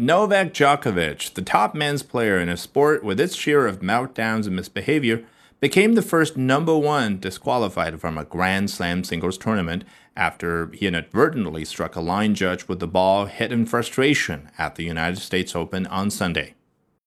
Novak Djokovic, the top men's player in a sport with its share of meltdowns and misbehavior, became the first number one disqualified from a Grand Slam singles tournament after he inadvertently struck a line judge with the ball hit in frustration at the United States Open on Sunday.